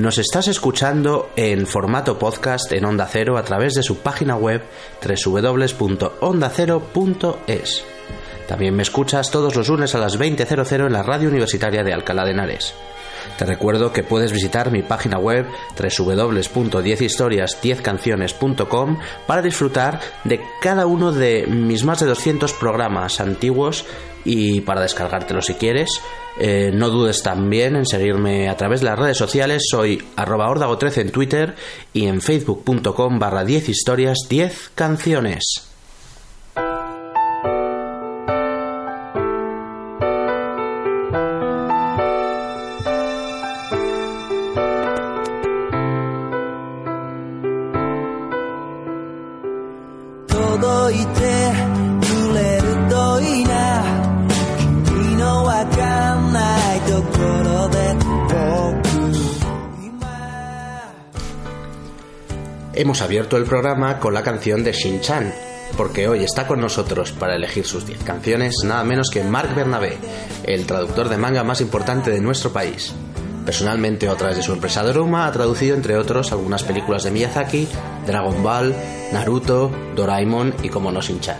Nos estás escuchando en formato podcast en Onda Cero a través de su página web www.ondacero.es. También me escuchas todos los lunes a las 20.00 en la radio universitaria de Alcalá de Henares. Te recuerdo que puedes visitar mi página web www.10historias10canciones.com para disfrutar de cada uno de mis más de 200 programas antiguos y para descargártelo si quieres. Eh, no dudes también en seguirme a través de las redes sociales. Soy arroba ordago13 en Twitter y en facebook.com barra 10 historias 10 canciones. Abierto el programa con la canción de Shin-Chan, porque hoy está con nosotros para elegir sus 10 canciones nada menos que Marc Bernabé, el traductor de manga más importante de nuestro país. Personalmente, a través de su empresa Doruma, ha traducido entre otros algunas películas de Miyazaki, Dragon Ball, Naruto, Doraemon y como no Shin-Chan.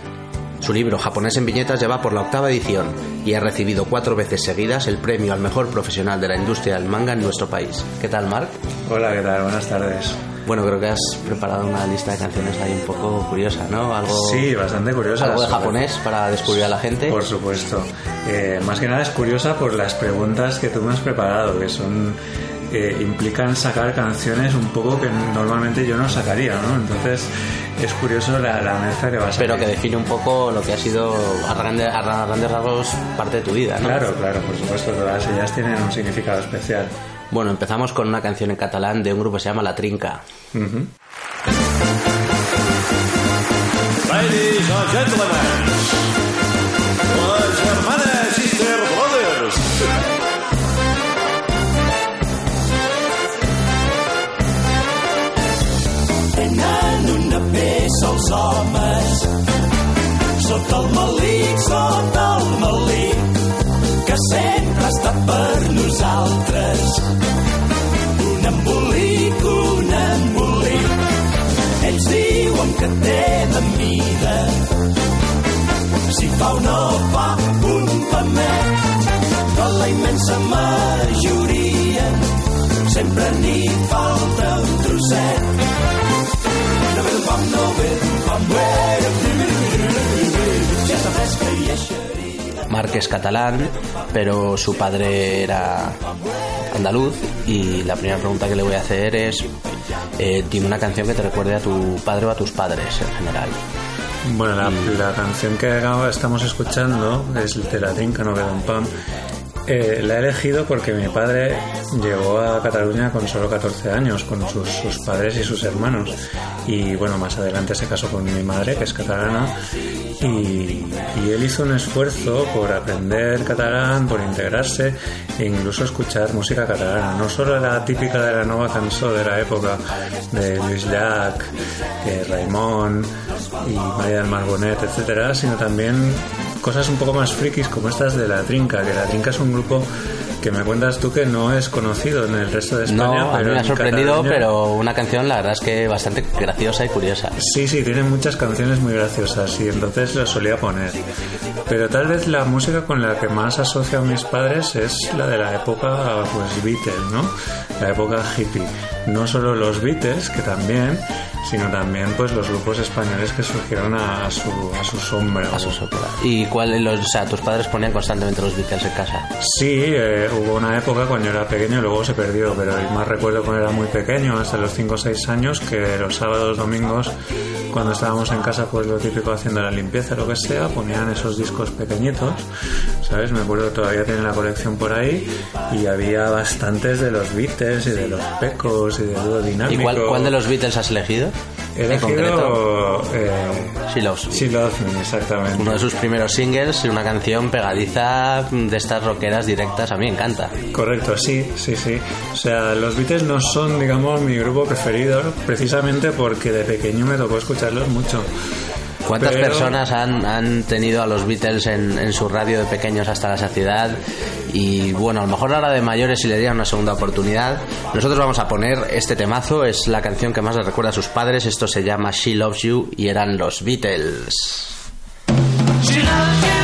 Su libro Japonés en viñetas ya va por la octava edición y ha recibido cuatro veces seguidas el premio al mejor profesional de la industria del manga en nuestro país. ¿Qué tal, Marc? Hola, ¿qué tal? Buenas tardes. Bueno, creo que has preparado una lista de canciones ahí un poco curiosa, ¿no? Algo, Sí, bastante curiosa. algo de japonés para descubrir a la gente. Por supuesto. Eh, más que nada es curiosa por las preguntas que tú me has preparado, que son eh, implican sacar canciones un poco que normalmente yo no sacaría, ¿no? Entonces es curioso la, la mezcla que vas a pero que define un poco lo que ha sido a grandes, a grandes rasgos parte de tu vida, ¿no? Claro, claro, por supuesto, todas ellas tienen un significado especial. Bueno, empezamos con una canción en catalán de un grupo que se llama La Trinca. Ujú. Ladies and gentlemen, Sister Brothers. els homes sota el malic, sota el malic que sempre està per nosaltres. Un embolic, un embolic. Ells diuen que té de mida si fa o no fa un pamet però la immensa majoria sempre n'hi falta un trosset. No ve d'un pam, no ve d'un es catalán, pero su padre era andaluz y la primera pregunta que le voy a hacer es eh, dime una canción que te recuerde a tu padre o a tus padres en general. Bueno, la, la canción que estamos escuchando es de la Trinca, no queda un pam. Eh, la he elegido porque mi padre llegó a Cataluña con solo 14 años, con sus, padres y sus hermanos. Y bueno, más adelante se casó con mi madre, que es catalana, y, él hizo un esfuerzo por aprender catalán, por integrarse e incluso escuchar música catalana. No solo la típica de la nueva canción de la época de Luis Llach, eh, Raimon, y María del Mar Bonet, etcétera, sino también cosas un poco más frikis como estas de La Trinca, que La Trinca es un grupo que me cuentas tú que no es conocido en el resto de España. No, a mí me ha en sorprendido, Cataluña- pero una canción la verdad es que bastante graciosa y curiosa. Sí, sí, tiene muchas canciones muy graciosas y entonces las solía poner. Pero tal vez la música con la que más asocio a mis padres es la de la época pues Beatles, ¿no? La época hippie. No solo los Beatles, que también, sino también pues los grupos españoles que surgieron a, su, a su sombra. A su sopla. ¿Y cuál, los, o sea, tus padres ponían constantemente los Beatles en casa? Sí, eh, hubo una época cuando yo era pequeño luego se perdió, pero el más recuerdo cuando era muy pequeño, hasta los 5 o 6 años, que los sábados, domingos, cuando estábamos en casa, pues lo típico haciendo la limpieza, lo que sea, ponían esos discos pequeñitos, ¿sabes? Me acuerdo que todavía tienen la colección por ahí y había bastantes de los Beatles y de los Pecos y de Dúo ¿Y Dinámico. cuál, cuál de los Beatles has elegido? He elegido eh, She Loves Me. She Loves Me, exactamente. Uno de sus primeros singles y una canción pegadiza de estas rockeras directas. A mí me encanta. Correcto, sí, sí, sí. O sea, los Beatles no son, digamos, mi grupo preferido, precisamente porque de pequeño me tocó escucharlos mucho. ¿Cuántas Pero- personas han, han tenido a los Beatles en, en su radio de pequeños hasta la saciedad? Y bueno, a lo mejor ahora de mayores si le dieran una segunda oportunidad. Nosotros vamos a poner este temazo, es la canción que más le recuerda a sus padres. Esto se llama She Loves You y eran los Beatles. She loves you,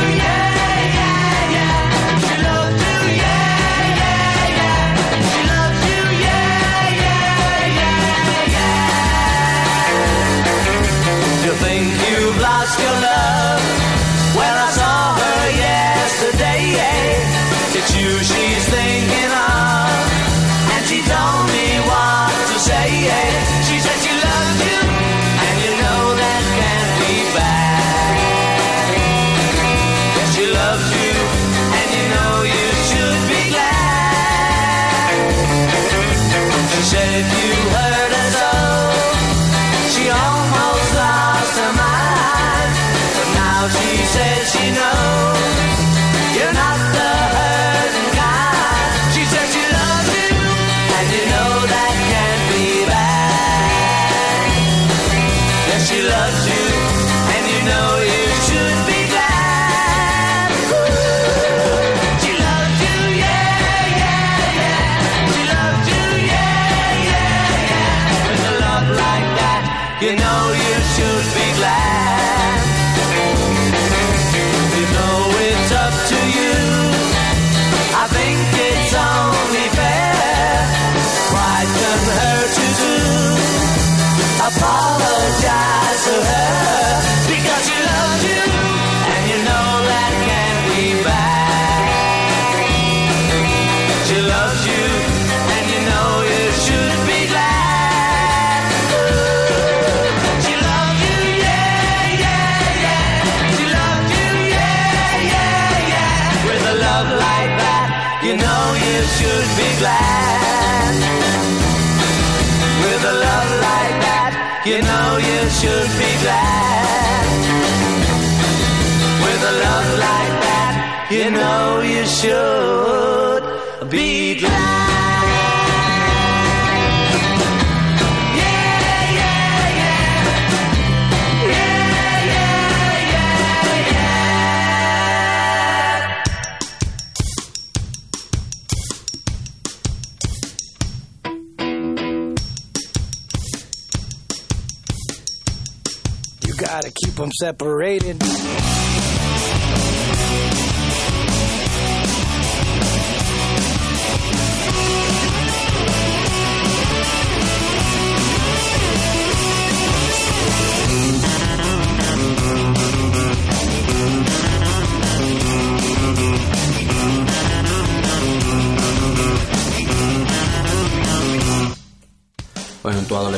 think you've lost your love? Separated.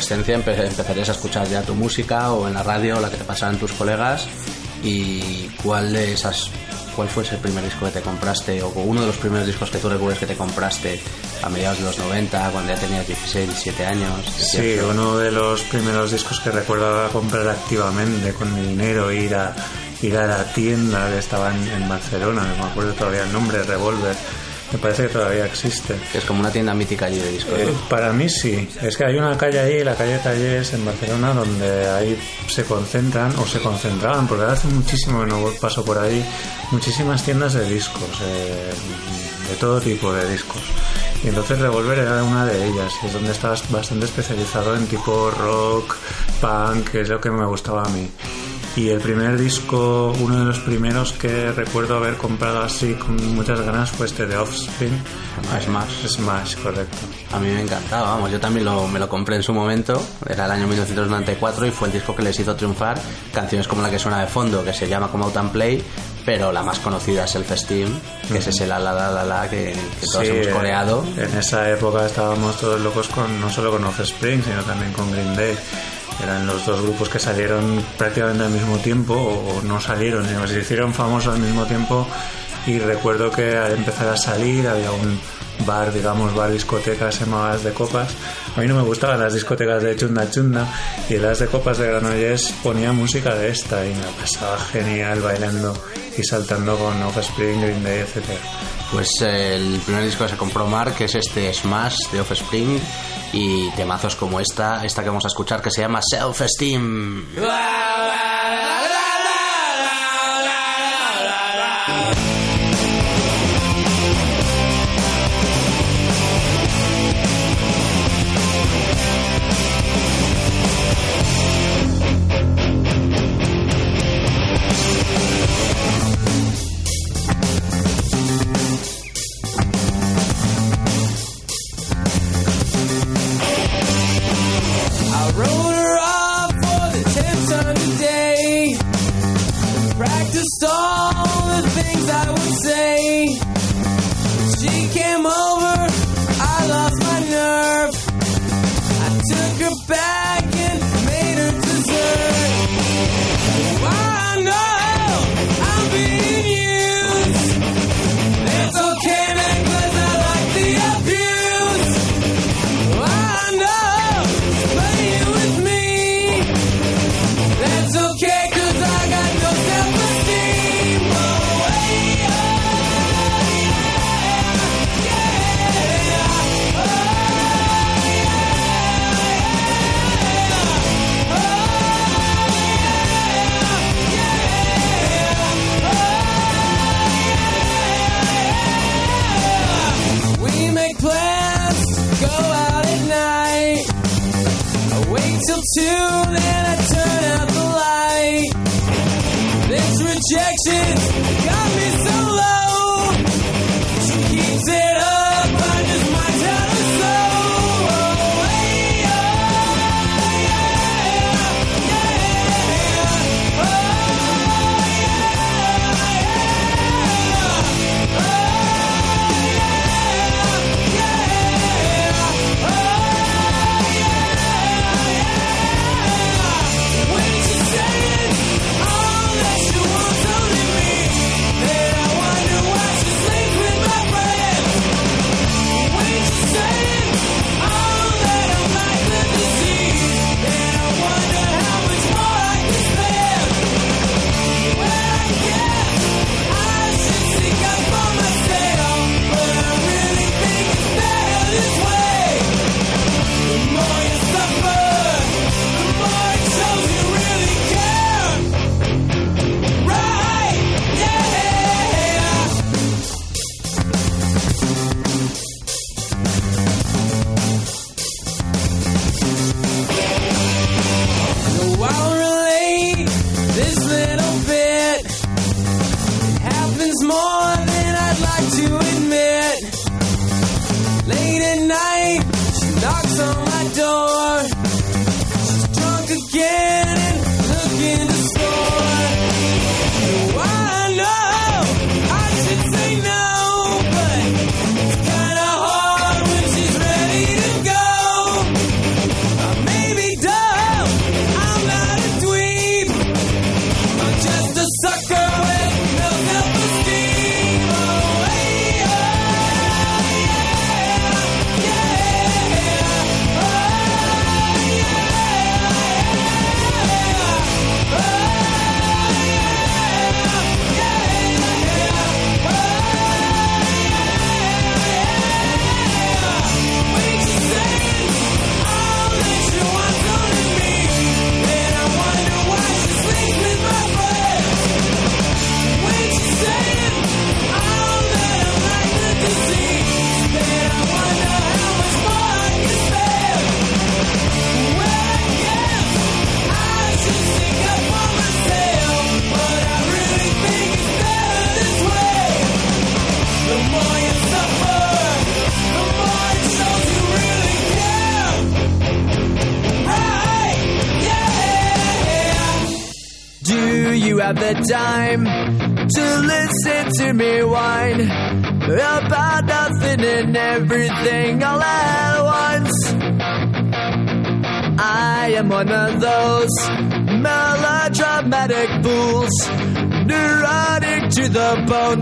Adolescencia empe- empezarías a escuchar ya tu música o en la radio, la que te pasaban tus colegas. ¿Y cuál de esas, cuál fue ese primer disco que te compraste o uno de los primeros discos que tú recuerdas que te compraste a mediados de los 90, cuando ya tenías 16, 17 años? Sí, 18? uno de los primeros discos que recuerdo comprar activamente con mi dinero, ir a ir a la tienda que estaba en, en Barcelona, no me acuerdo todavía el nombre, Revolver, Me parece que todavía existe. Es como una tienda mítica allí de discos. Eh, para mí sí. Es que hay una calle ahí, la calle Tallés en Barcelona, donde ahí se concentran, o se concentraban, porque hace muchísimo que no paso por ahí, muchísimas tiendas de discos, eh, de todo tipo de discos. Y entonces Revolver era una de ellas, es donde estabas bastante especializado en tipo rock, punk, que es lo que me gustaba a mí. Y el primer disco, uno de los primeros que recuerdo haber comprado así con muchas ganas fue este de Offspring. Smash. Smash, correcto. A mí me encantaba, vamos, yo también lo, me lo compré en su momento, era el año 1994 y fue el disco que les hizo triunfar canciones como la que suena de fondo, que se llama Come Out and Play, pero la más conocida es Self Esteem, que es ese la la la la la que, que todos Sí, hemos eh, coreado. En esa época estábamos todos locos con no solo con Offspring, sino también con Green Day. Eran los dos grupos que salieron prácticamente al mismo tiempo, o no salieron, sino que se hicieron famosos al mismo tiempo. Y recuerdo que al empezar a salir había un bar, digamos, bar discoteca, se llamaba As de Copas. A mí no me gustaban las discotecas de Chunda Chunda y las de Copas de Granollers ponía música de esta y me pasaba genial bailando y saltando con Offspring, Green Day, etcétera. Pues eh, el primer disco que se compró Mark es este Smash de Offspring y temazos como esta, esta que vamos a escuchar que se llama Self Esteem.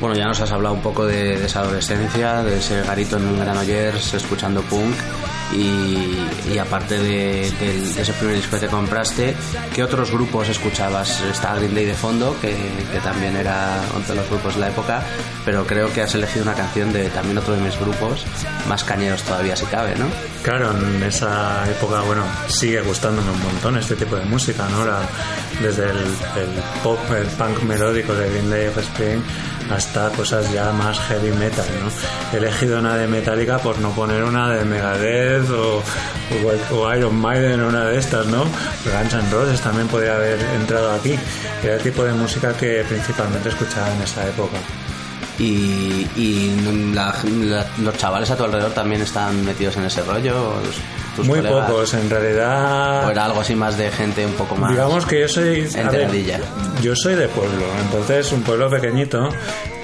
Bueno, ya nos has hablado un poco de, de esa adolescencia, de ese garito en un Granollers escuchando punk y, y aparte de, del- de ese primer disco que te compraste, ¿qué otros grupos escuchabas? Está Green Day de fondo, que, que también era uno de los grupos de la época, pero creo que has elegido una canción de también otro de mis grupos, más cañeros todavía si cabe, ¿no? Claro, en esa época, bueno, sigue gustándome un montón este tipo de música, ¿no? La- desde el, el pop, el punk melódico de Green Day Offspring hasta cosas ya más heavy metal, ¿no? He elegido una de Metallica por no poner una de Megadeth o, o- Iron Maiden o una de estas, ¿no? Guns N' Roses también podría haber entrado aquí. Era el tipo de música que principalmente escuchaba en esa época. Y, y los chavales a tu alrededor también están metidos en ese rollo. Tus Muy colegas? pocos, en realidad. ¿O era algo así más de gente un poco más Digamos que yo soy. ver, yo soy de pueblo, entonces un pueblo pequeñito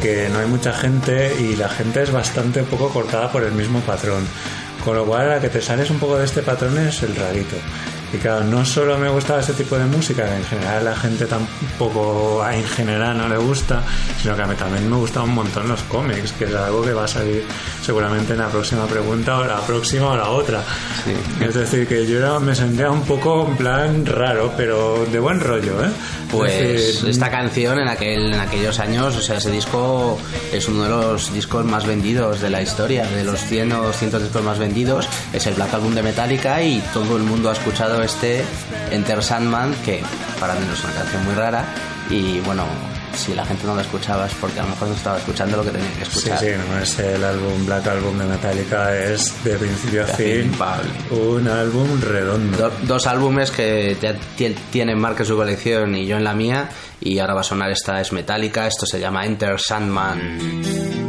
que no hay mucha gente y la gente es bastante un poco cortada por el mismo patrón. Con lo cual, a la que te sales un poco de este patrón es el rarito. Y claro, no solo me gustaba este tipo de música, que en general la gente tampoco en general no le gusta, sino que a mí también me gustan un montón los cómics, que es algo que va a salir seguramente en la próxima pregunta o la próxima o la otra. Sí. Es decir, que yo era- me sentía un poco en plan raro, pero de buen rollo, ¿eh? Pues Es decir, esta canción en aquel en aquellos años, o sea, ese disco es uno de los discos más vendidos de la historia, de los 100 o 200 discos más vendidos, es el Black Album de Metallica y todo el mundo ha escuchado este Enter Sandman, que para mí no es una canción muy rara y bueno, si la gente no la escuchaba es porque a lo mejor no estaba escuchando lo que tenía que Sí, escuchar. sí, no es el álbum Black Album de Metallica, es de principio a fin un álbum redondo. Do- dos álbumes que ya ti- tienen Mark en su colección y yo en la mía y ahora va a sonar esta es Metallica, esto se llama Enter Sandman.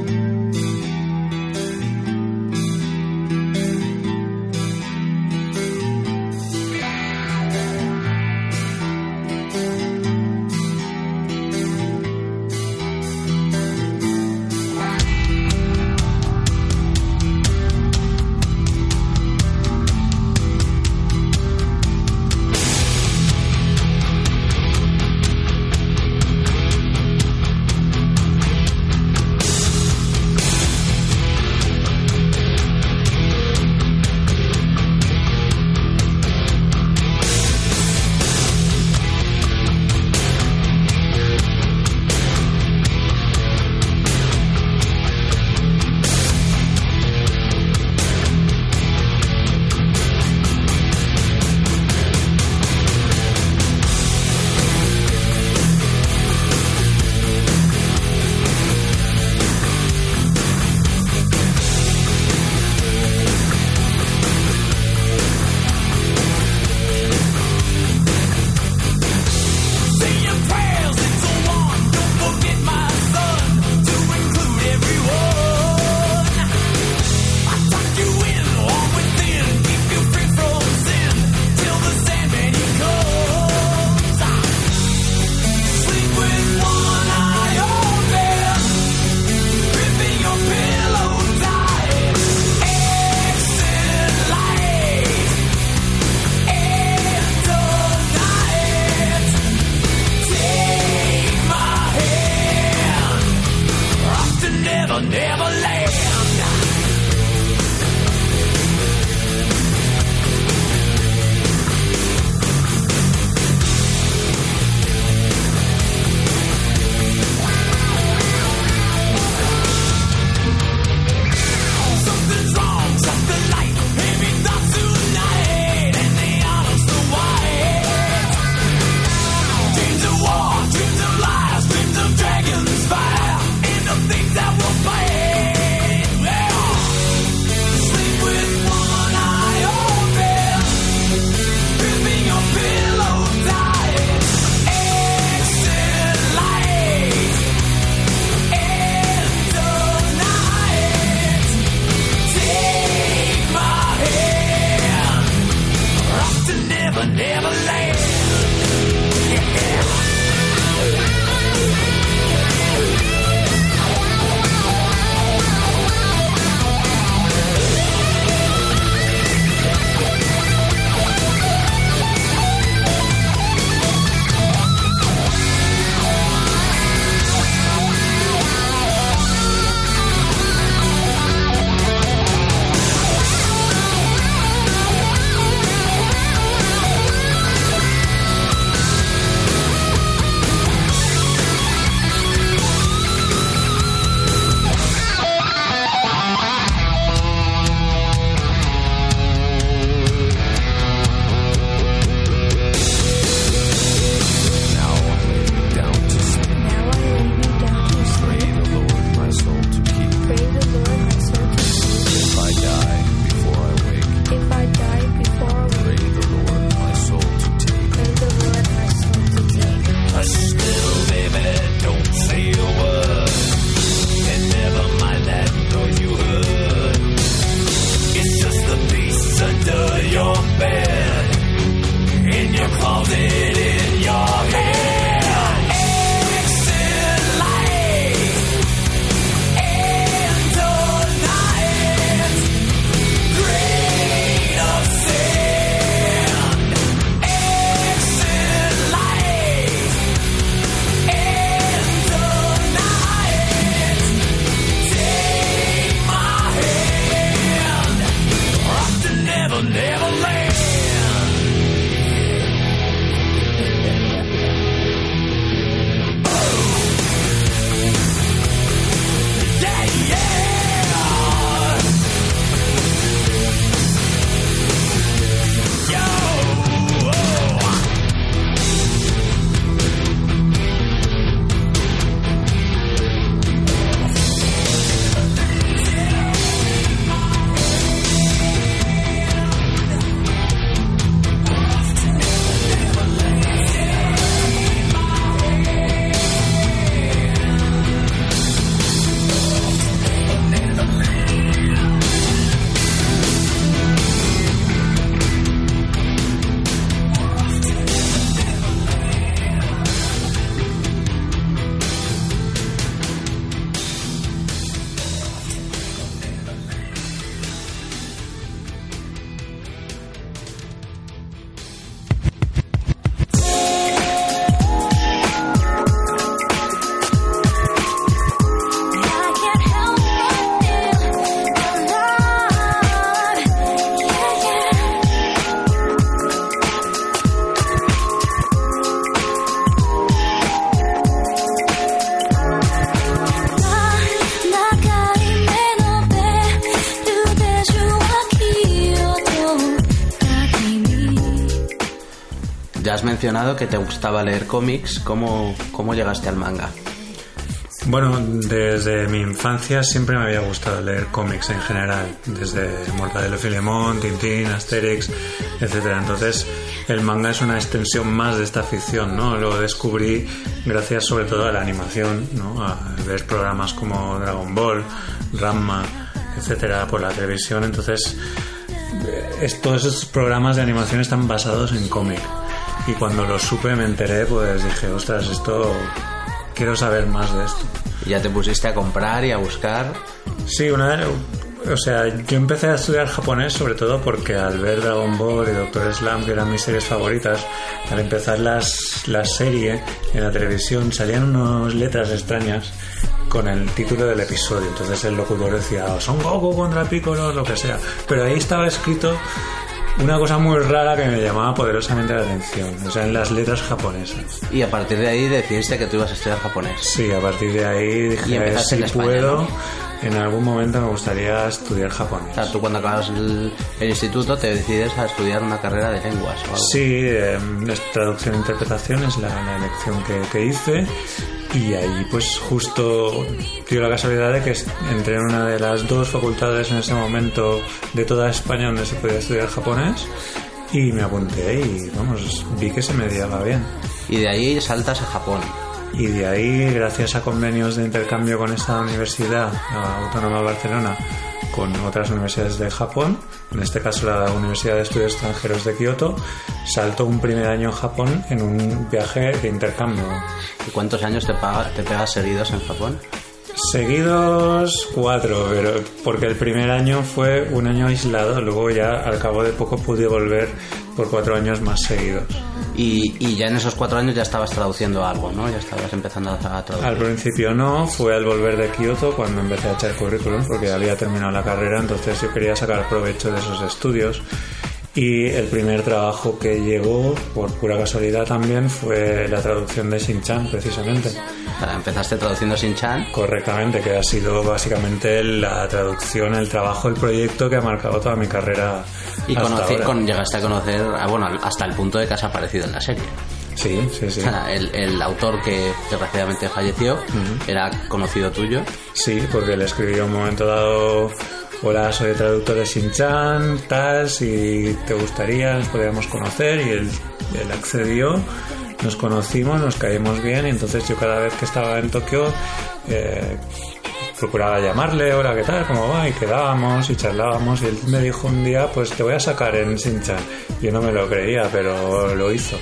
Mencionado que te gustaba leer cómics. ¿Cómo, cómo llegaste al manga? Bueno, desde mi infancia siempre me había gustado leer cómics en general, desde Mortadelo Filemón, Tintín, Asterix, etcétera. Entonces, el manga es una extensión más de esta ficción, ¿no? Lo descubrí gracias sobre todo a la animación, ¿no? A ver programas como Dragon Ball, Ranma, etcétera, por la televisión. Entonces, eh, es- todos esos programas de animación están basados en cómic. Y cuando lo supe, me enteré, pues dije, ostras, esto quiero saber más de esto. Y ya te pusiste a comprar y a buscar. Sí, una o sea, yo empecé a estudiar japonés sobre todo porque al ver Dragon Ball y Doctor Slam, que eran mis series favoritas, al empezar las, la serie en la televisión salían unas letras extrañas con el título del episodio. Entonces el locutor decía, "Oh, Son Goku contra Piccolo, lo que sea. Pero ahí estaba escrito una cosa muy rara que me llamaba poderosamente la atención, o sea, en las letras japonesas. Y a partir de ahí decidiste que tú ibas a estudiar japonés. Sí, a partir de ahí dije, Y empezaste si en España, puedo, ¿no? en algún momento me gustaría estudiar japonés. O sea, tú cuando acabas el, el instituto te decides a estudiar una carrera de lenguas o algo. Sí, eh, es traducción e interpretación es la, la elección que, que hice y ahí pues justo dio la casualidad de que entré en una de las dos facultades en ese momento de toda España donde se podía estudiar japonés y me apunté y vamos, vi que se me daba bien. Y de ahí saltas a Japón. Y de ahí, gracias a convenios de intercambio con esta universidad, la Autónoma de Barcelona, con otras universidades de Japón, en este caso la Universidad de Estudios Extranjeros de Kioto, salto un primer año a Japón en un viaje de intercambio. ¿Y cuántos años te, paga- te pegas seguidos en Japón? Seguidos cuatro, pero porque el primer año fue un año aislado, luego ya al cabo de poco pude volver por cuatro años más seguidos. Y, y ya en esos cuatro años ya estabas traduciendo algo, ¿no? Ya estabas empezando a traducir. Al principio no, fue al volver de Kioto cuando empecé a echar currículum porque había terminado la carrera, entonces yo quería sacar provecho de esos estudios. Y el primer trabajo que llegó, por pura casualidad también, fue la traducción de Shin-Chan, precisamente. Sea, empezaste traduciendo Shin-Chan. Correctamente, que ha sido básicamente la traducción, el trabajo, el proyecto que ha marcado toda mi carrera. Y hasta conocí, ahora. con, llegaste a conocer, ah, bueno, hasta el punto de que has aparecido en la serie. Sí, sí, sí. El, el autor que desgraciadamente falleció era conocido tuyo. Sí, porque le escribió un momento dado, hola, soy el traductor de Shin-Chan, tal, si te gustaría, nos podríamos conocer, y él, él accedió, nos conocimos, nos caímos bien, y entonces yo cada vez que estaba en Tokio, eh, procuraba llamarle, hola, ¿qué tal? ¿Cómo va? Y quedábamos y charlábamos, y él me dijo un día, pues te voy a sacar en Shin-Chan. Yo no me lo creía, pero lo hizo.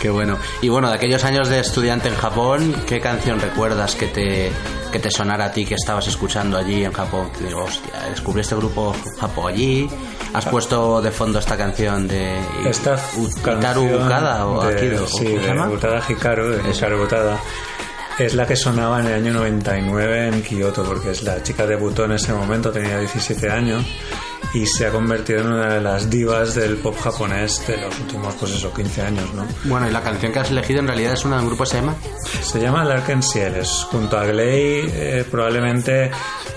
Qué bueno. Y bueno, de aquellos años de estudiante en Japón, ¿qué canción recuerdas que te, que te sonara a ti que estabas escuchando allí en Japón? Que digo, hostia, descubrí este grupo Japón allí. ¿Has puesto de fondo esta canción de Esta U- Itaru canción Ukada o de, Akido? ¿o sí, cómo se de llama? Utada Hikaru, de Hikaru Utada. Es la que sonaba en el año 99 en Kioto, porque es la chica debutó en ese momento, tenía 17 años y se ha convertido en una de las divas del pop japonés de los últimos, pues eso, 15 años, ¿no? Bueno, y la canción que has elegido en realidad es una del grupo se llama Se llama Larken junto a Gley, eh, probablemente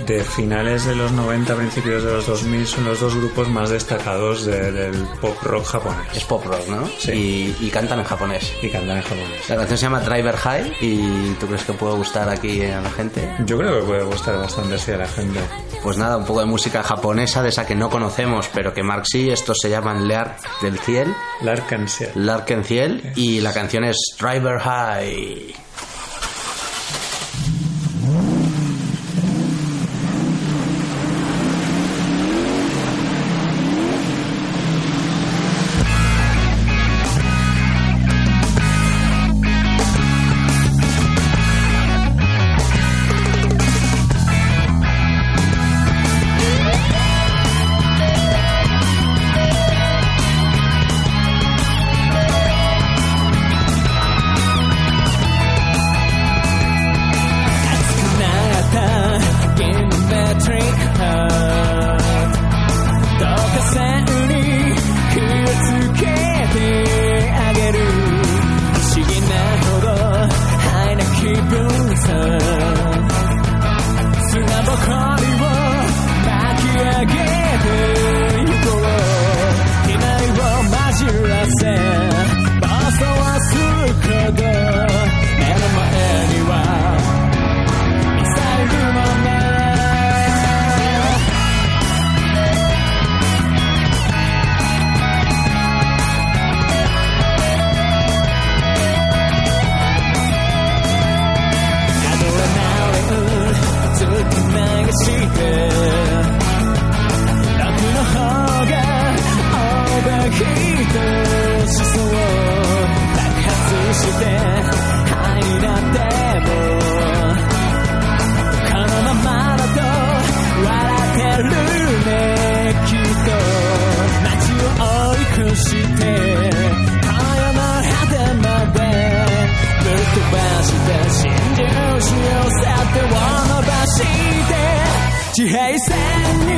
de finales de los 90, principios de los 2000, son los dos grupos más destacados de- del pop rock japonés. es pop rock, ¿no? Sí. Y, y cantan en japonés. Y cantan en japonés. La canción se llama Driver High y ¿tú crees que puede gustar aquí a la gente? Yo creo que puede gustar bastante así a la gente. Pues nada, un poco de música japonesa de esa que no conocemos, pero que Mark sí, estos se llaman Lear del Ciel, Larken Ciel. Larken Ciel, y la canción es Driver High. de ré e.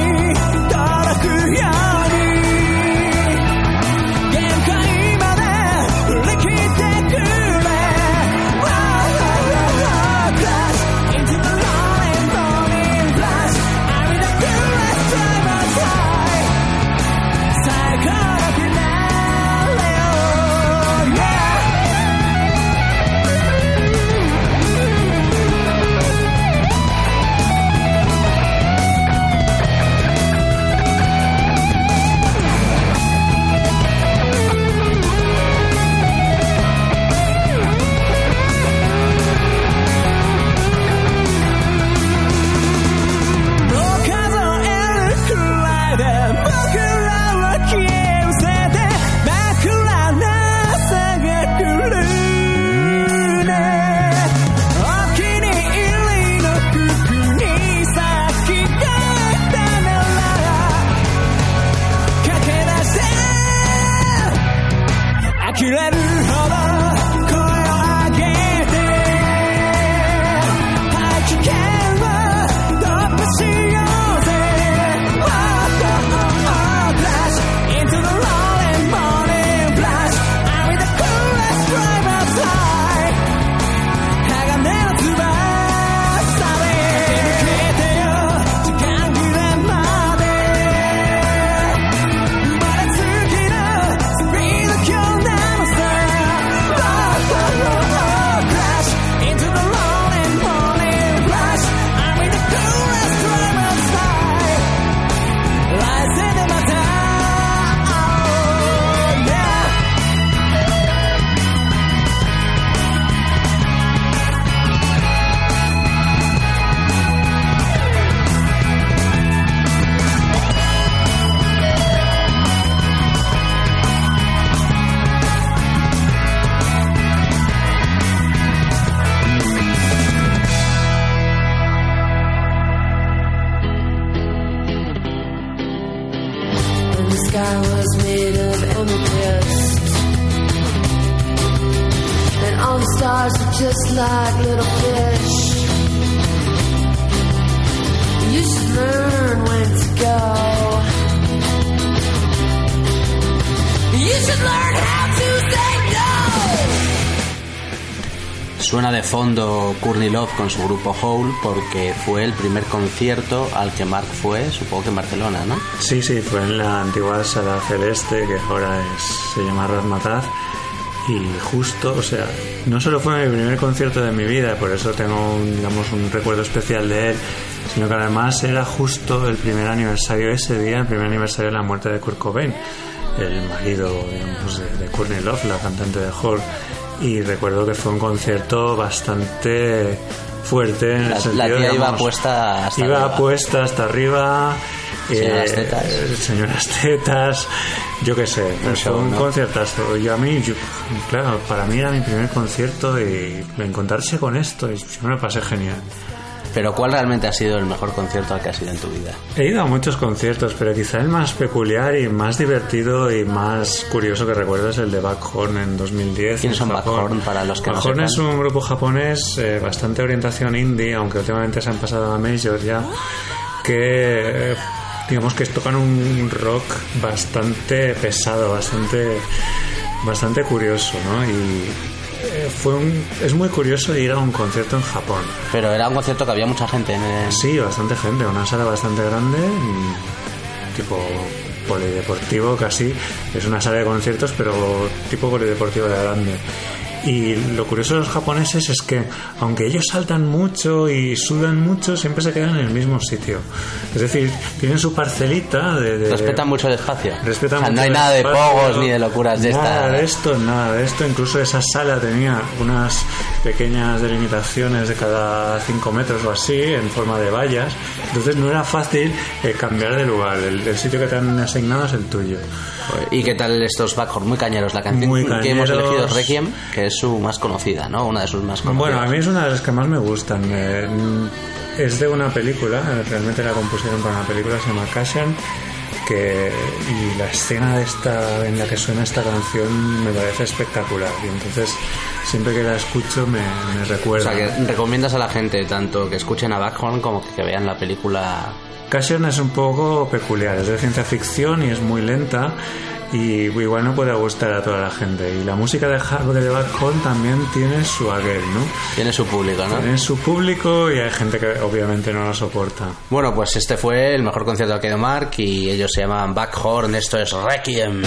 sky was made of amethyst. And all the stars were just like little fish. You should learn when to go. You should learn Suena de fondo Courtney Love con su grupo Hole porque fue el primer concierto al que Mark fue, supongo que en Barcelona, ¿no? Sí, sí, fue en la antigua sala celeste, que ahora es, se llama Razmataz. Y justo, o sea, no solo fue mi primer concierto de mi vida, por eso tengo, un, digamos, un recuerdo especial de él, sino que además era justo el primer aniversario ese día, el primer aniversario de la muerte de Kurt Cobain, el marido, digamos, de, de Courtney Love, la cantante de Hole. Y recuerdo que fue un concierto bastante fuerte en el La, sentido, la tía iba puesta hasta iba arriba. puesta hasta arriba. Señoras eh, tetas. señoras tetas, yo qué sé, fue show, un ¿no? conciertazo. Yo a mí, yo- claro, para mí era mi primer concierto y encontrarse con esto, y yo me lo pasé genial. Pero ¿cuál realmente ha sido el mejor concierto al que has ido en tu vida? He ido a muchos conciertos, pero quizá el más peculiar y más divertido y más curioso que recuerdo es el de Backhorn en 2010. ¿Quiénes son. Backhorn, para los que no Backhorn es sepan? un grupo japonés eh, bastante orientación indie, aunque últimamente se han pasado a major ya, que eh, digamos que tocan un rock bastante pesado, bastante bastante curioso, ¿no? Y eh, fue un, es muy curioso ir a un concierto en Japón. Pero era un concierto que había mucha gente en el... Sí, bastante gente, una sala bastante grande, tipo polideportivo casi. Es una sala de conciertos, pero tipo polideportivo de grande. Y lo curioso de los japoneses es que, aunque ellos saltan mucho y sudan mucho, siempre se quedan en el mismo sitio. Es decir, tienen su parcelita de. de- Respetan mucho el espacio. Respetan O sea, mucho no hay nada de espacio, pogos ni de locuras de Nada de estas. esto, nada de esto. Incluso esa sala tenía unas pequeñas delimitaciones de cada 5 metros o así, en forma de vallas. Entonces no era fácil eh, cambiar de lugar. El, el sitio que te han asignado es el tuyo. ¿Y qué tal estos Backhorn? Muy cañeros. La canción Muy que hemos elegido Requiem, que es su más conocida, ¿no? Una de sus más conocidas. Bueno, a mí es una de las que más me gustan. Eh, es de una película, eh, realmente la compusieron para una película, se llama Cashan. Que, y la escena de esta en la que suena esta canción me parece espectacular y entonces siempre que la escucho me, me O recuerda. sea, que recomiendas a la gente tanto que escuchen a Backhorn como que vean la película. Cassion es un poco peculiar, es de ciencia ficción y es muy lenta y igual no puede gustar a toda la gente. Y la música de, Ha- de Backhorn también tiene su aquel, ¿no? Tiene su público, ¿no? Tiene su público y hay gente que obviamente no lo soporta. Bueno, pues este fue el mejor concierto que ha Mark y ellos se llaman Backhorn, esto es. Requiem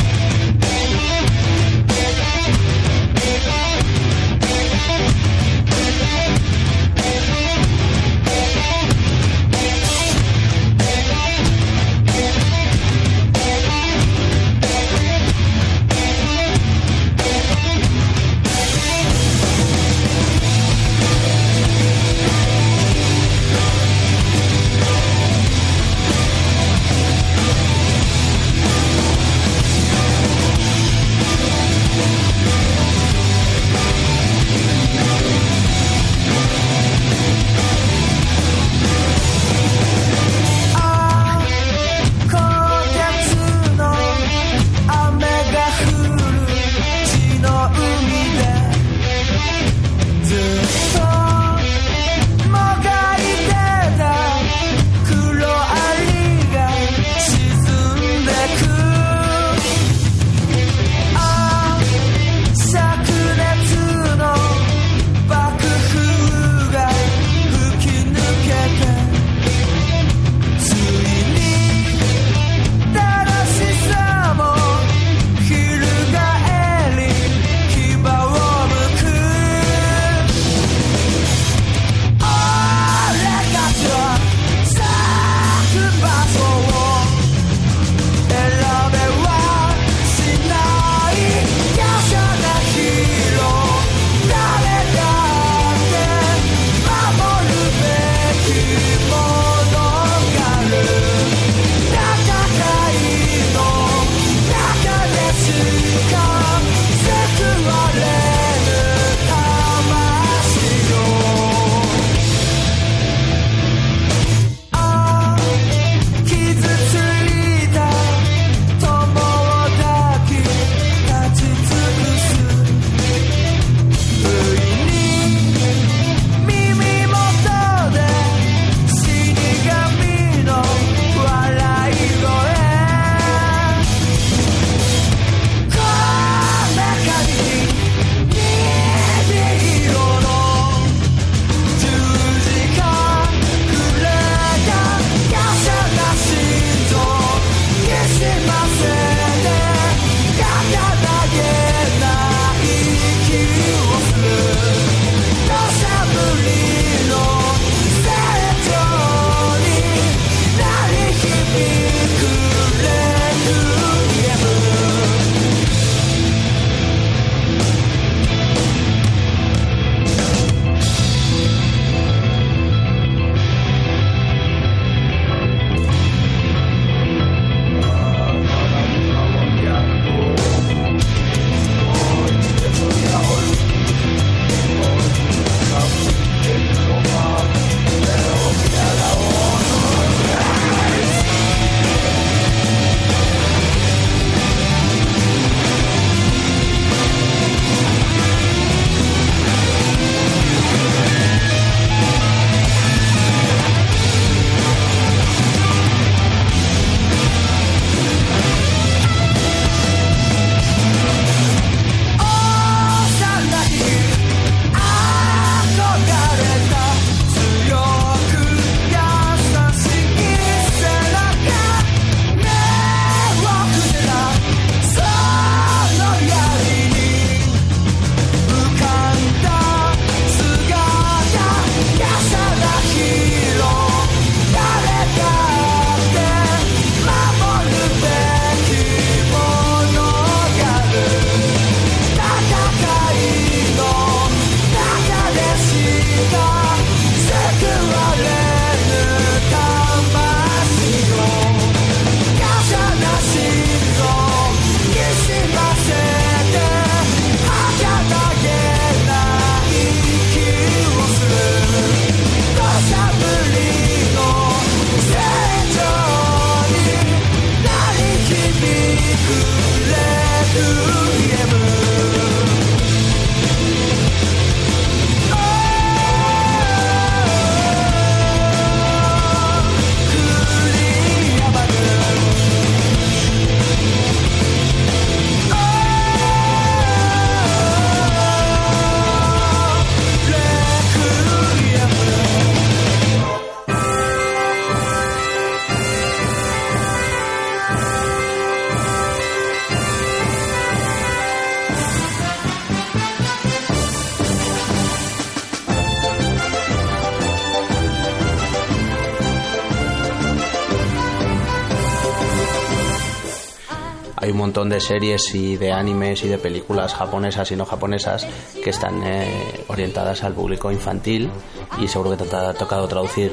montón de series y de animes y de películas japonesas y no japonesas que están eh, orientadas al público infantil y seguro que te ha tocado traducir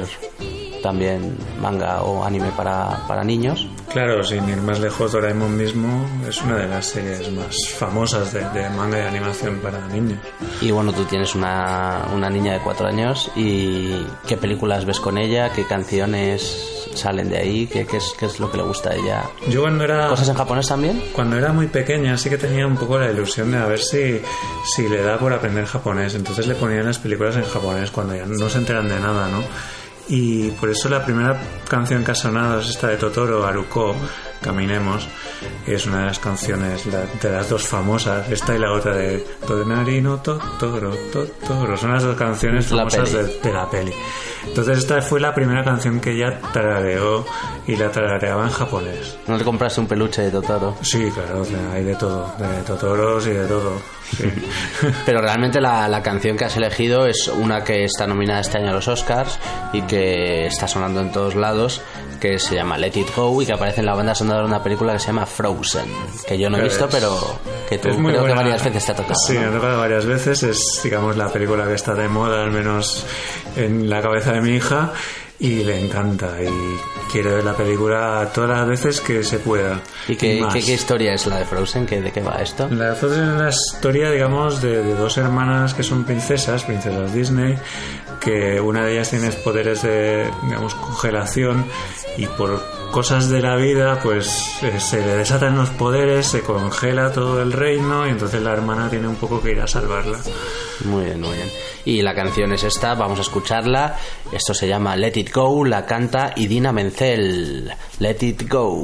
también manga o anime para, para niños. Claro, sin ir más lejos, Doraemon mismo es una de las series más famosas de, de manga y animación para niños. Y bueno, tú tienes una, una niña de cuatro años y ¿qué películas ves con ella? ¿Qué canciones salen de ahí? ¿Qué, qué es, qué es lo que le gusta a ella? Yo cuando era... ¿Cosas en japonés también? Cuando era muy pequeña sí que tenía un poco la ilusión de a ver si, si le da por aprender japonés. Entonces le ponían las películas en japonés cuando ya no se enteran de nada, ¿no? Y por eso la primera canción que ha sonado es esta de Totoro, Aruko, Caminemos. Es una de las canciones, la- de las dos famosas, esta y la otra de Todenari no Totoro, Totoro. Son las dos canciones La famosas de, peli. de la peli. Entonces esta fue la primera canción que ella tarareó y la tarareaba en japonés. ¿No le compraste un peluche de Totoro? Sí, claro, o sea, hay de todo, de Totoros y de todo. sí. Pero realmente la, la canción que has elegido es una que está nominada este año a los Oscars y que está sonando en todos lados, que se llama Let It Go y que aparece en la banda sonora de una película que se llama Frozen, que yo no he visto, pero que tú creo que buena. varias veces te ha tocado. Sí, ¿no? me ha tocado varias veces. Es, digamos, la película que está de moda, al menos en la cabeza de mi hija, y le encanta. Y quiere ver la película todas las veces que se pueda. ¿Y qué, qué- qué historia es la de Frozen? ¿Qué, ¿De qué va esto? La de Frozen es una historia, digamos, de, de dos hermanas que son princesas, princesas Disney, que una de ellas tiene poderes de, digamos, congelación y por cosas de la vida, pues eh, se le desatan los poderes, se congela todo el reino y entonces la hermana tiene un poco que ir a salvarla. Muy bien, muy bien. Y la canción es esta, vamos a escucharla. Esto se llama Let It Go, la canta Idina Menzel. Let It Go.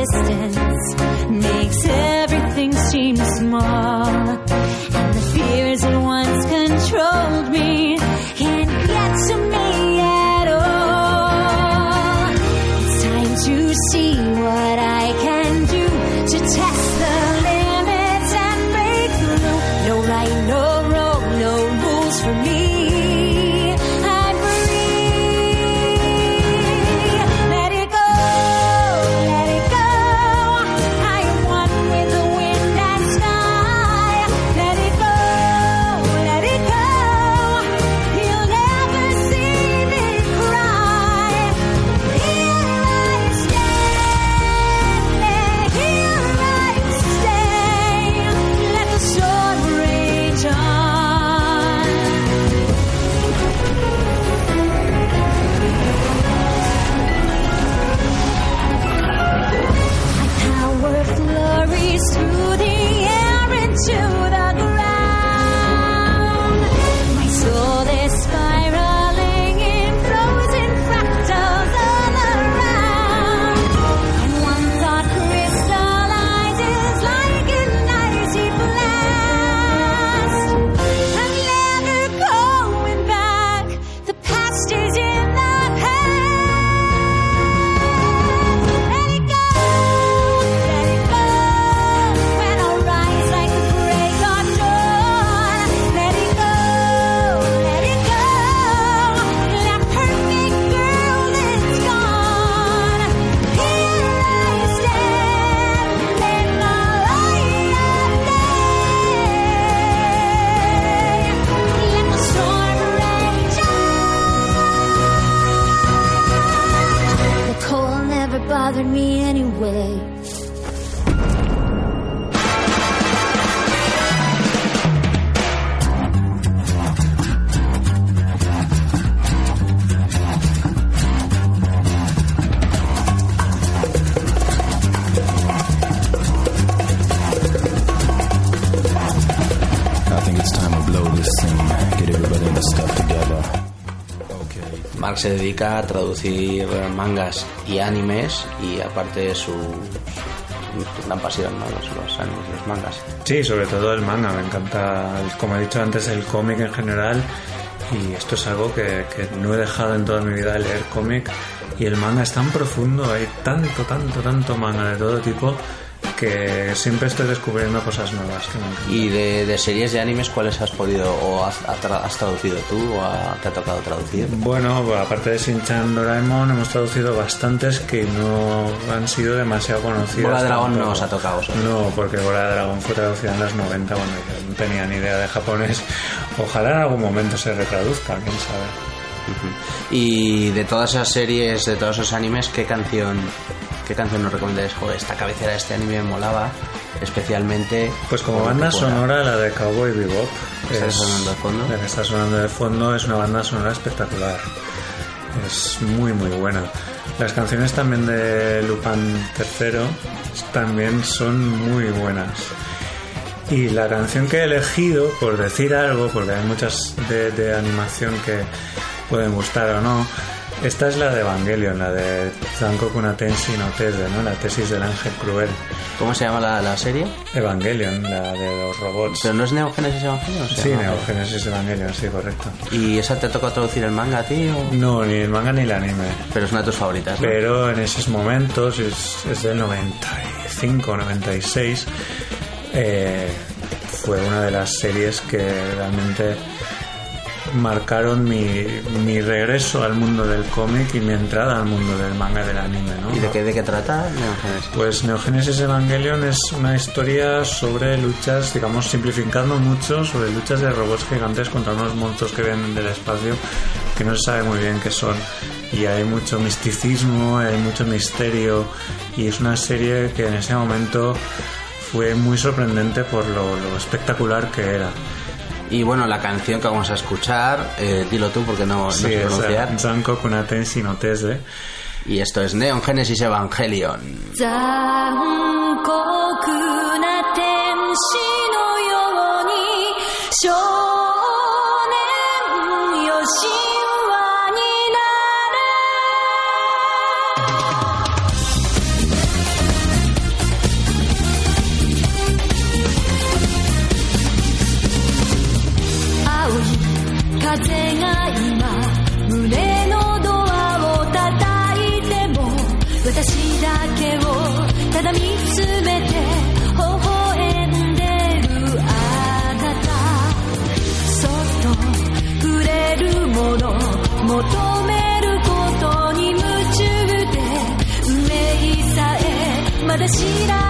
Distance. Se dedica a traducir mangas y animes y aparte su, gran pasión, ¿no? Los, los animes y los mangas. Sí, sobre todo el manga, me encanta, como he dicho antes, el cómic en general y esto es algo que, que no he dejado en toda mi vida de leer cómic y el manga es tan profundo, hay tanto, tanto, tanto manga de todo tipo que siempre estoy descubriendo cosas nuevas que me encantan. Y de, de series de animes, ¿cuáles has podido o has, has tra- has traducido tú o ha- te ha tocado traducir? Bueno, aparte de Shin-Chan Doraemon, hemos traducido bastantes que no han sido demasiado conocidas. Bola de Dragón no os ha tocado. No, porque Bola de Dragón fue traducida en los 90 cuando yo no tenía ni idea de japonés. Ojalá en algún momento se retraduzca, quién sabe. Y de todas esas series, de todos esos animes, ¿qué canción, qué canción nos recomendáis? Joder, esta cabecera de este anime me molaba, especialmente. Pues como banda sonora, la de Cowboy Bebop. ¿Está es- sonando de fondo? La que está sonando de fondo es una banda sonora espectacular. Es muy, muy buena. Las canciones también de Lupin III también son muy buenas. Y la canción que he elegido, por decir algo, porque hay muchas de, de animación que pueden gustar o no, esta es la de Evangelion, la de Zankoku no Tenshi no Tese, ¿no? La tesis del ángel cruel. ¿Cómo se llama la, la serie? Evangelion, la de los robots. ¿Pero no es Neogénesis Evangelion? Sí? Neogénesis Evangelion, sí, correcto. ¿Y esa te toca traducir el manga a ti? o- No, ni el manga ni el anime. Pero es una de tus favoritas, ¿no? Pero en esos momentos, es, es del 95, 96, eh, fue una de las series que realmente marcaron mi, mi regreso al mundo del cómic y mi entrada al mundo del manga del anime, ¿no? ¿Y de qué, de qué trata Neogénesis? Pues Neogénesis Evangelion es una historia sobre luchas, digamos, simplificando mucho, sobre luchas de robots gigantes contra unos monstruos que vienen del espacio que no se sabe muy bien qué son. Y hay mucho misticismo, hay mucho misterio y es una serie que en ese momento fue muy sorprendente por lo, lo espectacular que era. Y bueno, la canción que vamos a escuchar, eh, dilo tú porque no, sí, no sé pronunciar. Zanko Kunaten Sinotese. Y esto es Neon Genesis Evangelion. Kunaten Sinotese. えまだ知ら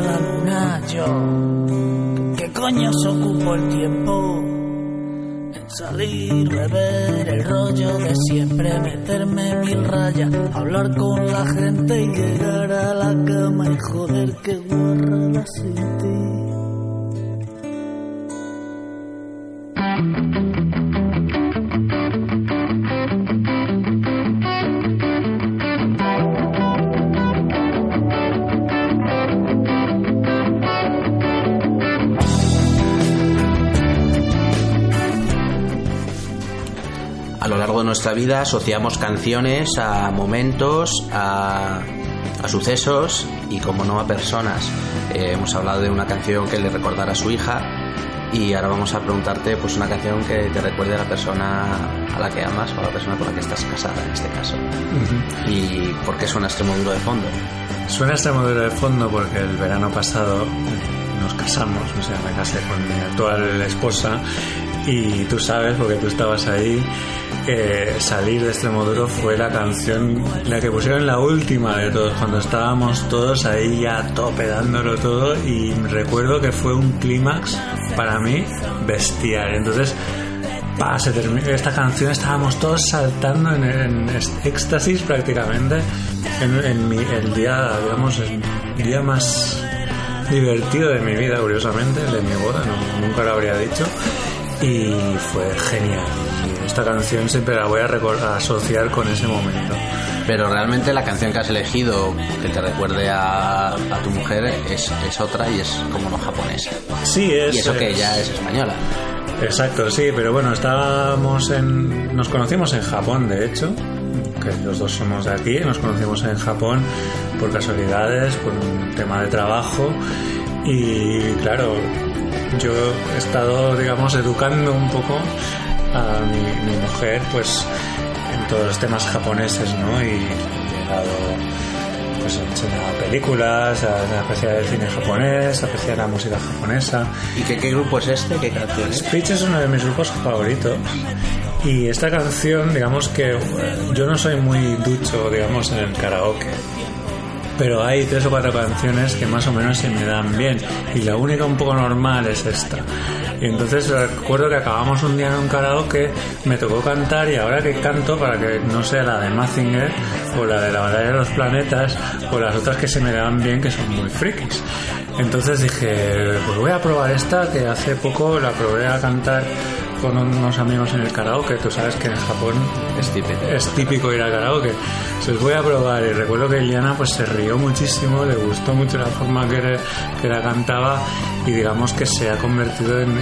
la luna yo, qué coño se ocupó el tiempo en salir, beber el rollo de siempre, meterme mil rayas, hablar con la gente y llegar a la cama y joder que guarrada sin ti. Nuestra vida asociamos canciones a momentos, a, a sucesos y, como no, a personas. Eh, hemos hablado de una canción que le recordara a su hija y ahora vamos a preguntarte pues una canción que te recuerde a la persona a la que amas o a la persona con la que estás casada en este caso. ¿Y por qué suena Extremoduro de fondo? Suena Extremoduro de fondo porque el verano pasado nos casamos, o sea, me casé con mi actual esposa y tú sabes, porque tú estabas ahí, que salir de Extremoduro fue la canción, la que pusieron la última de todos, cuando estábamos todos ahí ya a tope todo y recuerdo que fue un clímax para mí bestial. Entonces, pa, se terminó esta canción, estábamos todos saltando en, éxtasis prácticamente, en, el día, digamos, el día más divertido de mi vida, curiosamente, el de mi boda, nunca lo habría dicho. Y fue genial. Esta canción siempre la voy a, asociar con ese momento. Pero realmente la canción que has elegido que te recuerde a, a tu mujer es, es otra y es como no japonesa. Sí, es. y eso que ella es española. Exacto, sí, pero bueno, estábamos en. Nos conocimos en Japón, de hecho, que los dos somos de aquí, nos conocimos en Japón por casualidades, por un tema de trabajo, y claro, yo he estado, digamos, educando un poco a mi, mi mujer, pues, en todos los temas japoneses, ¿no? Y he llegado pues a películas, a, apreciar el cine japonés, a apreciar la música japonesa. ¿Y qué, qué grupo es este? ¿Qué canción? Speech es uno de mis grupos favoritos. Y esta canción, digamos que eh, yo no soy muy ducho, digamos, en el karaoke. Pero hay tres o cuatro canciones que más o menos se me dan bien. Y la única un poco normal es esta. Y entonces recuerdo que acabamos un día en un karaoke, me tocó cantar y ahora que canto para que no sea la de Mazinger o la de la batalla de los planetas o las otras que se me dan bien que son muy frikis. Entonces dije, pues voy a probar esta que hace poco la probé a cantar con unos amigos en el karaoke. Tú sabes que en Japón es típico, ir al karaoke. Se los voy a probar y recuerdo que Eliana pues se rió muchísimo, le gustó mucho la forma que, que la cantaba y digamos que se ha convertido en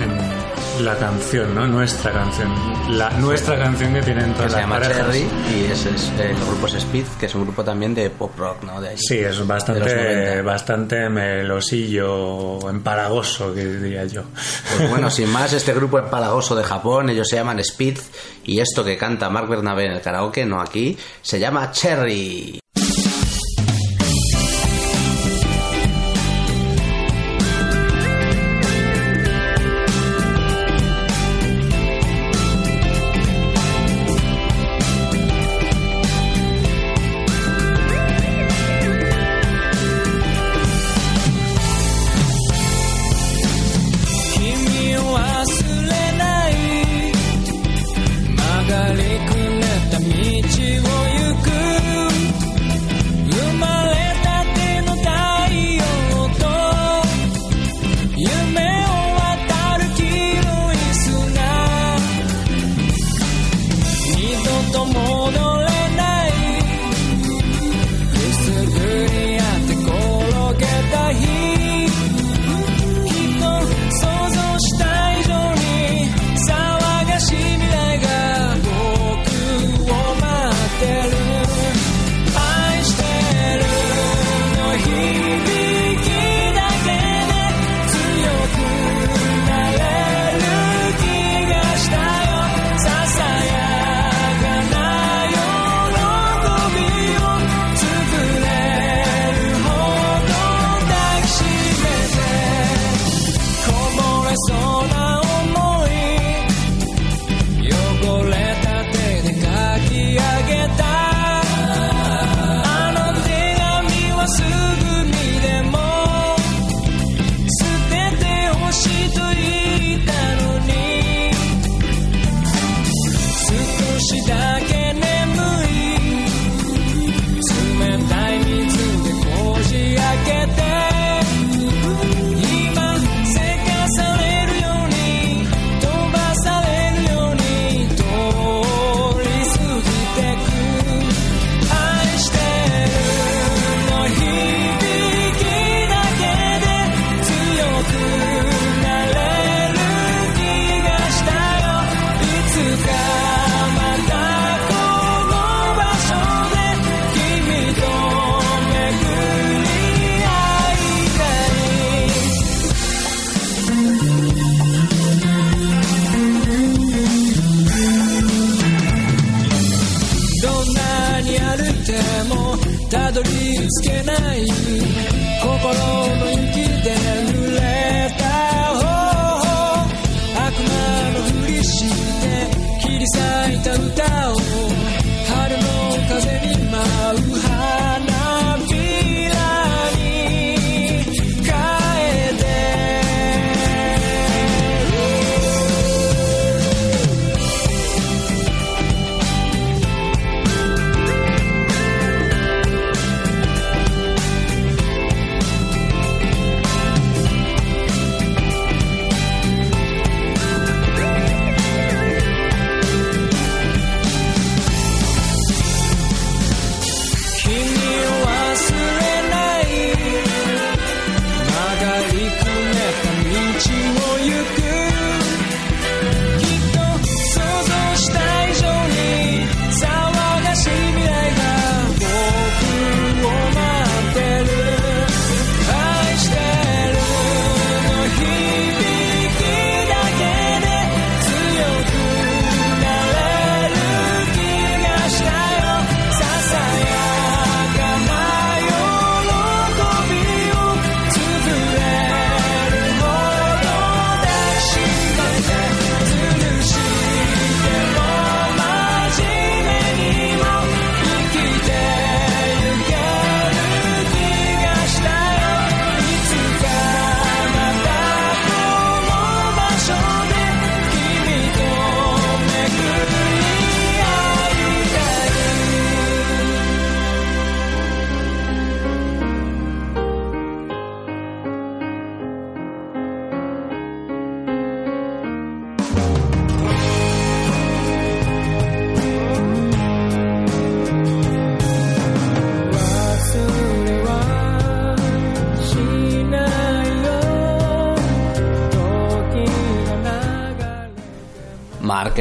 la canción, ¿no? Nuestra canción. La, nuestra canción que tienen todas las se llama. Cherry y es, es, eh, el grupo es Speed, que es un grupo también de pop rock, ¿no? Sí, es pues, bastante, bastante melosillo, empalagoso, que diría yo. Pues bueno, sin más, este grupo empalagoso de Japón, ellos se llaman Speed y esto que canta Mark Bernabé en el karaoke, no aquí, se llama Cherry.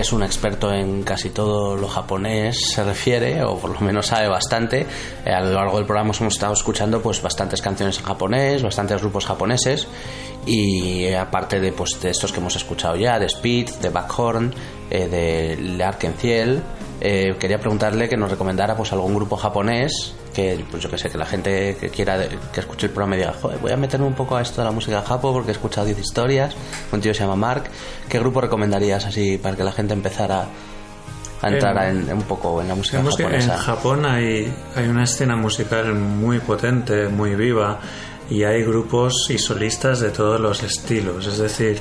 Es un experto en casi todo lo japonés se refiere, o por lo menos sabe bastante. Eh, a lo largo del programa hemos estado escuchando pues bastantes canciones en japonés, bastantes grupos japoneses y aparte de pues de estos que hemos escuchado ya, de Speed, de Backhorn, eh, de Larkenfiel, eh, quería preguntarle que nos recomendara pues algún grupo japonés que pues yo que sé que la gente que quiera que escuche el programa y diga Joder, voy a meterme un poco a esto de la música japo porque he escuchado 10 historias un tío se llama Mark ¿qué grupo recomendarías así para que la gente empezara a entrar en, un poco en la música que en japonesa Japón hay, hay una escena musical muy potente, muy viva, y hay grupos y solistas de todos los estilos. Es decir,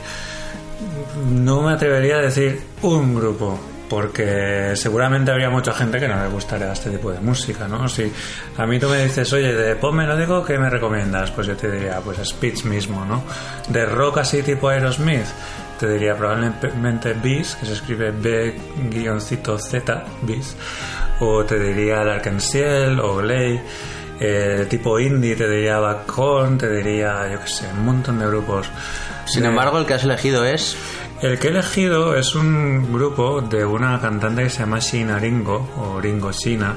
no me atrevería a decir un grupo, porque seguramente habría mucha gente que no le gustaría este tipo de música, ¿no? Si a mí tú me dices, oye, de pop melódico, ¿qué me recomiendas? Pues yo te diría, pues Speech mismo, ¿no? De rock así tipo Aerosmith, te diría probablemente Beast, que se escribe B-Z, Beast, o te diría Larkensiel o Glay, eh, tipo indie te diría Backhorn, te diría, yo qué sé, un montón de grupos. Sin De- embargo el que has elegido es el que he elegido es un grupo de una cantante que se llama Shina Ringo, o Ringo Shina,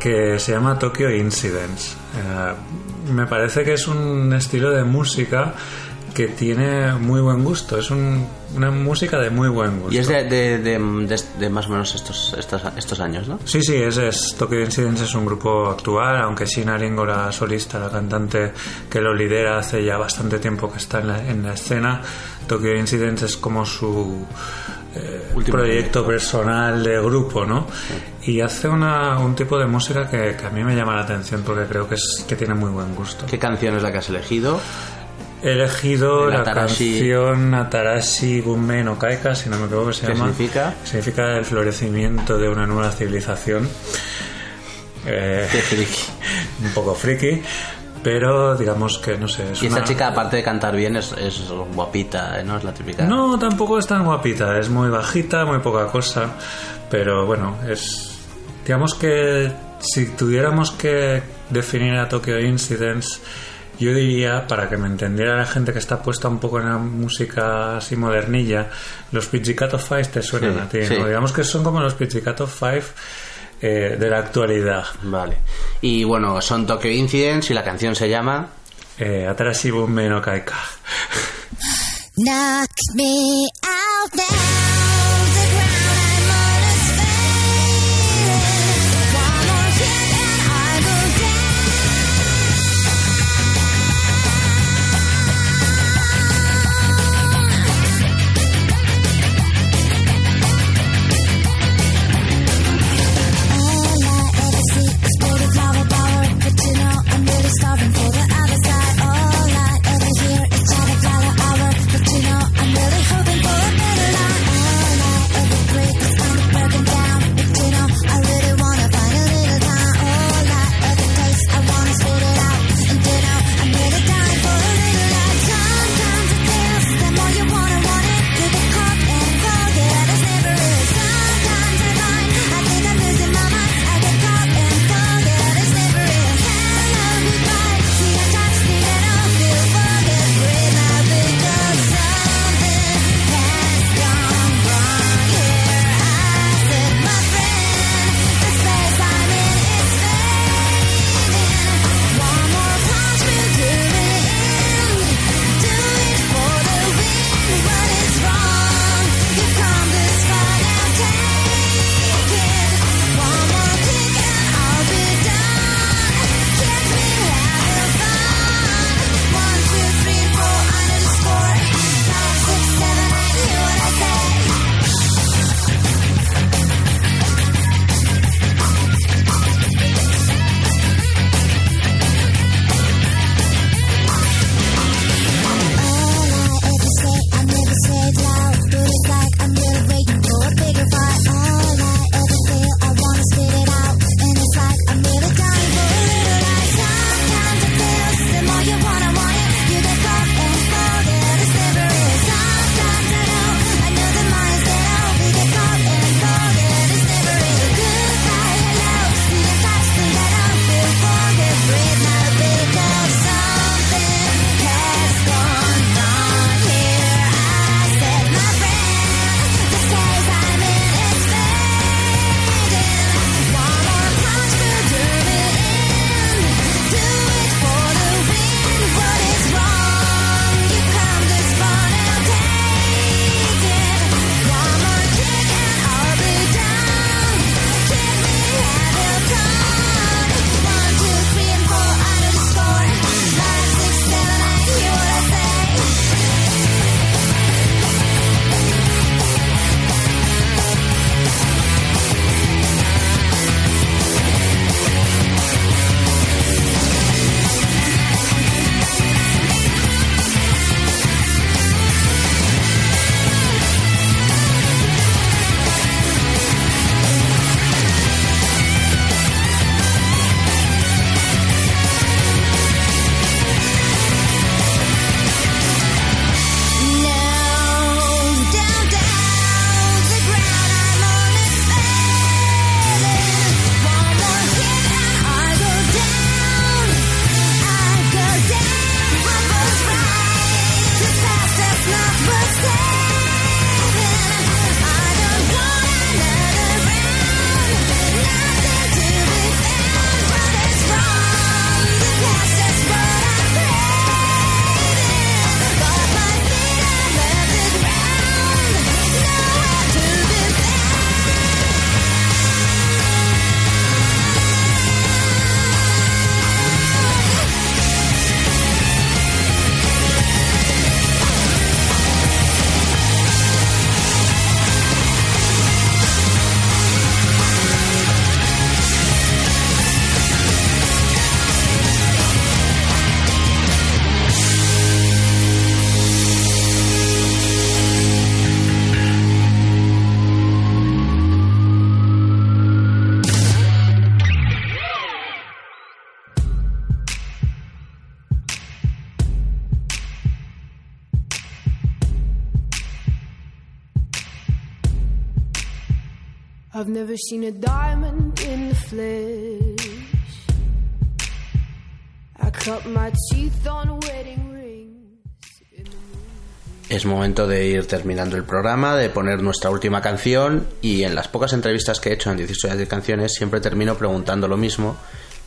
que se llama Tokyo Incidents. Eh, me parece que es un estilo de música que tiene muy buen gusto. Es un- una música de muy buen gusto. y es de, de, de- de- de más o menos estos, estos, estos años ¿no? Sí, sí, es Tokyo Incidents es un grupo actual, aunque Shina Ringo, la solista, la cantante que lo lidera hace ya bastante tiempo que está en la, en la escena. Tokyo Incidents es como su eh, proyecto personal de grupo, ¿no? Y hace una, un tipo de música que, que a mí me llama la atención porque creo que, es, que tiene muy buen gusto. ¿qué canción es la que has elegido? He elegido la canción Natarashi Gunmei no Kaika, si no me equivoco, se ¿Qué llama. significa? Significa el florecimiento de una nueva civilización. Eh, Qué friki. un poco friki, pero digamos que no sé. Es y esta una- chica aparte de cantar bien es, es guapita ¿eh? ¿no? es la típica No, tampoco es tan guapita, es muy bajita, muy poca cosa, pero bueno, es. Digamos que si tuviéramos que definir a Tokyo Incidents, yo diría, para que me entendiera la gente que está puesta un poco en la música así modernilla, los Pizzicato Five te suenan Sí, a ti, sí. ¿no? Digamos que son como los Pizzicato Five eh, de la actualidad. Vale. Y bueno, son Tokyo Incidents y la canción se llama Eh, Atarashi Bunmei no Kaika. Knock me out now. Es momento de ir terminando el programa, de poner nuestra última canción y en las pocas entrevistas que he hecho en 10 historias de canciones siempre termino preguntando lo mismo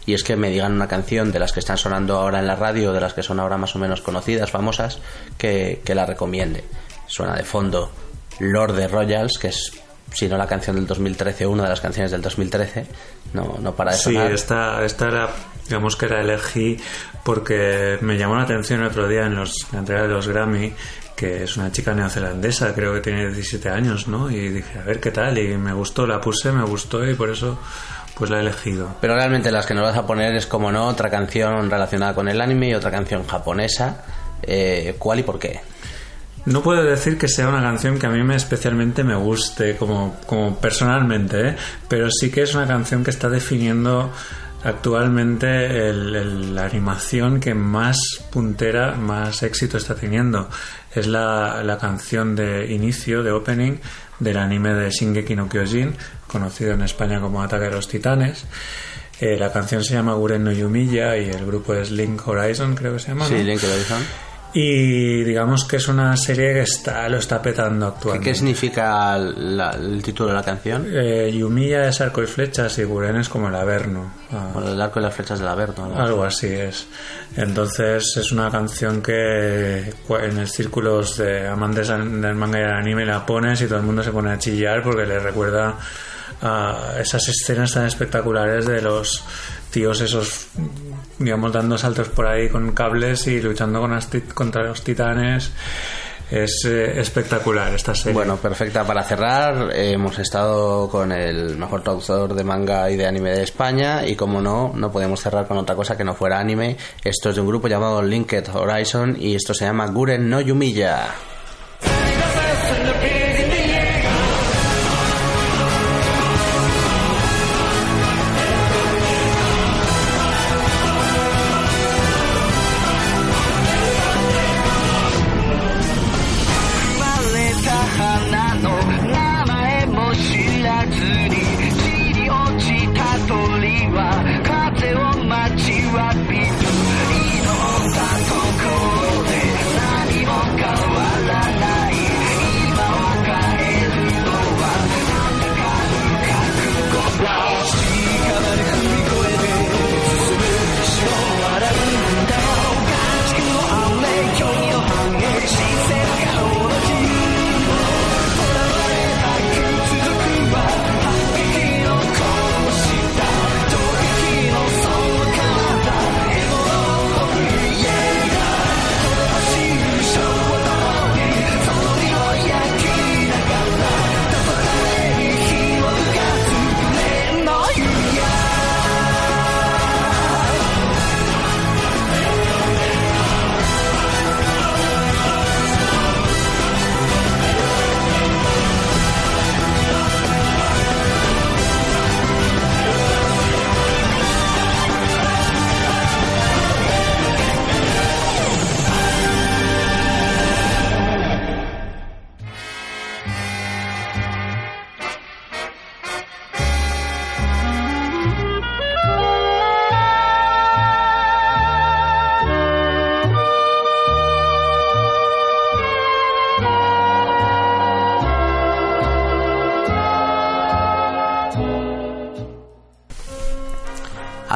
y es que me digan una canción de las que están sonando ahora en la radio, de las que son ahora más o menos conocidas, famosas, que, que la recomiende. Suena de fondo Lord de Royals, que es si no la canción del 2013 una de las canciones del 2013, no, no para de Sí, esta, esta era, digamos que la elegí porque me llamó la atención el otro día en los, la entrega de los Grammy, que es una chica neozelandesa, creo que tiene 17 años, ¿no? Y dije, a ver qué tal, y me gustó, la puse, me gustó y por eso pues la he elegido. Pero realmente las que nos vas a poner es como no otra canción relacionada con el anime y otra canción japonesa. Eh, ¿Cuál y por qué? No puedo decir que sea una canción que a mí me especialmente me guste como, como personalmente, ¿eh? pero sí que es una canción que está definiendo actualmente el- el- la animación que más puntera, más éxito está teniendo. Es la, la canción de inicio, de opening, del anime de Shingeki no Kyojin, conocido en España como Ataque a los Titanes. Eh, la canción se llama Guren no Yumiya y el grupo es Link Horizon, creo que se llama. Sí. Link Horizon. Y digamos que es una serie que está lo está petando ¿Qué, actualmente. qué significa la- el título de la canción? Eh, Yumiya es arco y flechas y Guren es como el averno. Ah, Bueno, el arco y las flechas del Averno. ¿no? algo así es. Entonces es una canción que en los círculos de amantes an- del manga y el anime la pones y todo el mundo se pone a chillar porque le recuerda a esas escenas tan espectaculares de los tíos esos digamos dando saltos por ahí con cables y luchando con contra los titanes es eh, espectacular esta serie Bueno, perfecta para cerrar. Hemos estado con el mejor traductor de manga y de anime de España y como no, no podemos cerrar con otra cosa que no fuera anime. Esto es de un grupo llamado Linked Horizon y esto se llama Guren no Yumiya.「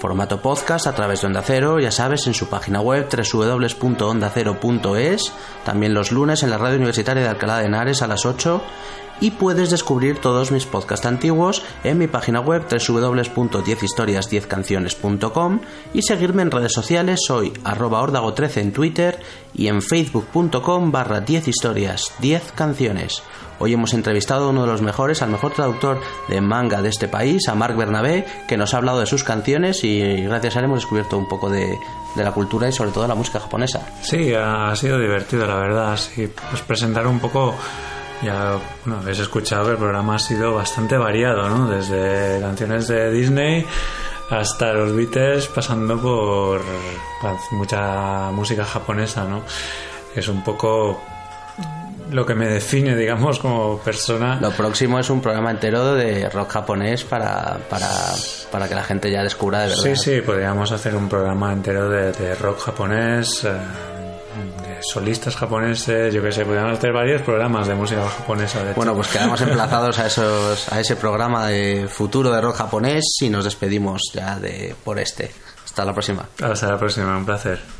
formato podcast a través de Onda Cero, ya sabes, en su página web www.ondacero.es, también los lunes en la radio universitaria de Alcalá de Henares a las 8 y puedes descubrir todos mis podcasts antiguos en mi página web www.10historias10canciones.com y seguirme en redes sociales, soy arroba ordago13 en Twitter y en facebook.com barra 10 historias 10 canciones. Hoy hemos entrevistado a uno de los mejores, al mejor traductor de manga de este país, a Marc Bernabé, que nos ha hablado de sus canciones y gracias a él hemos descubierto un poco de, la cultura y sobre todo la música japonesa. Sí, ha, sido divertido, la verdad. Sí, pues presentar un poco. Ya, bueno, habéis escuchado el programa ha sido bastante variado, ¿no? Desde canciones de Disney hasta los Beatles pasando por mucha música japonesa, ¿no? Es un poco lo que me define, digamos, como persona. Lo próximo es un programa entero de rock japonés para, para, para que la gente ya descubra de verdad. Sí, sí, podríamos hacer un programa entero de, de rock japonés, eh, de solistas japoneses, yo qué sé, podríamos hacer varios programas de música japonesa. De. Bueno, pues quedamos emplazados a esos a ese programa de futuro de rock japonés y nos despedimos ya de por este. Hasta la próxima. Hasta la próxima, un placer.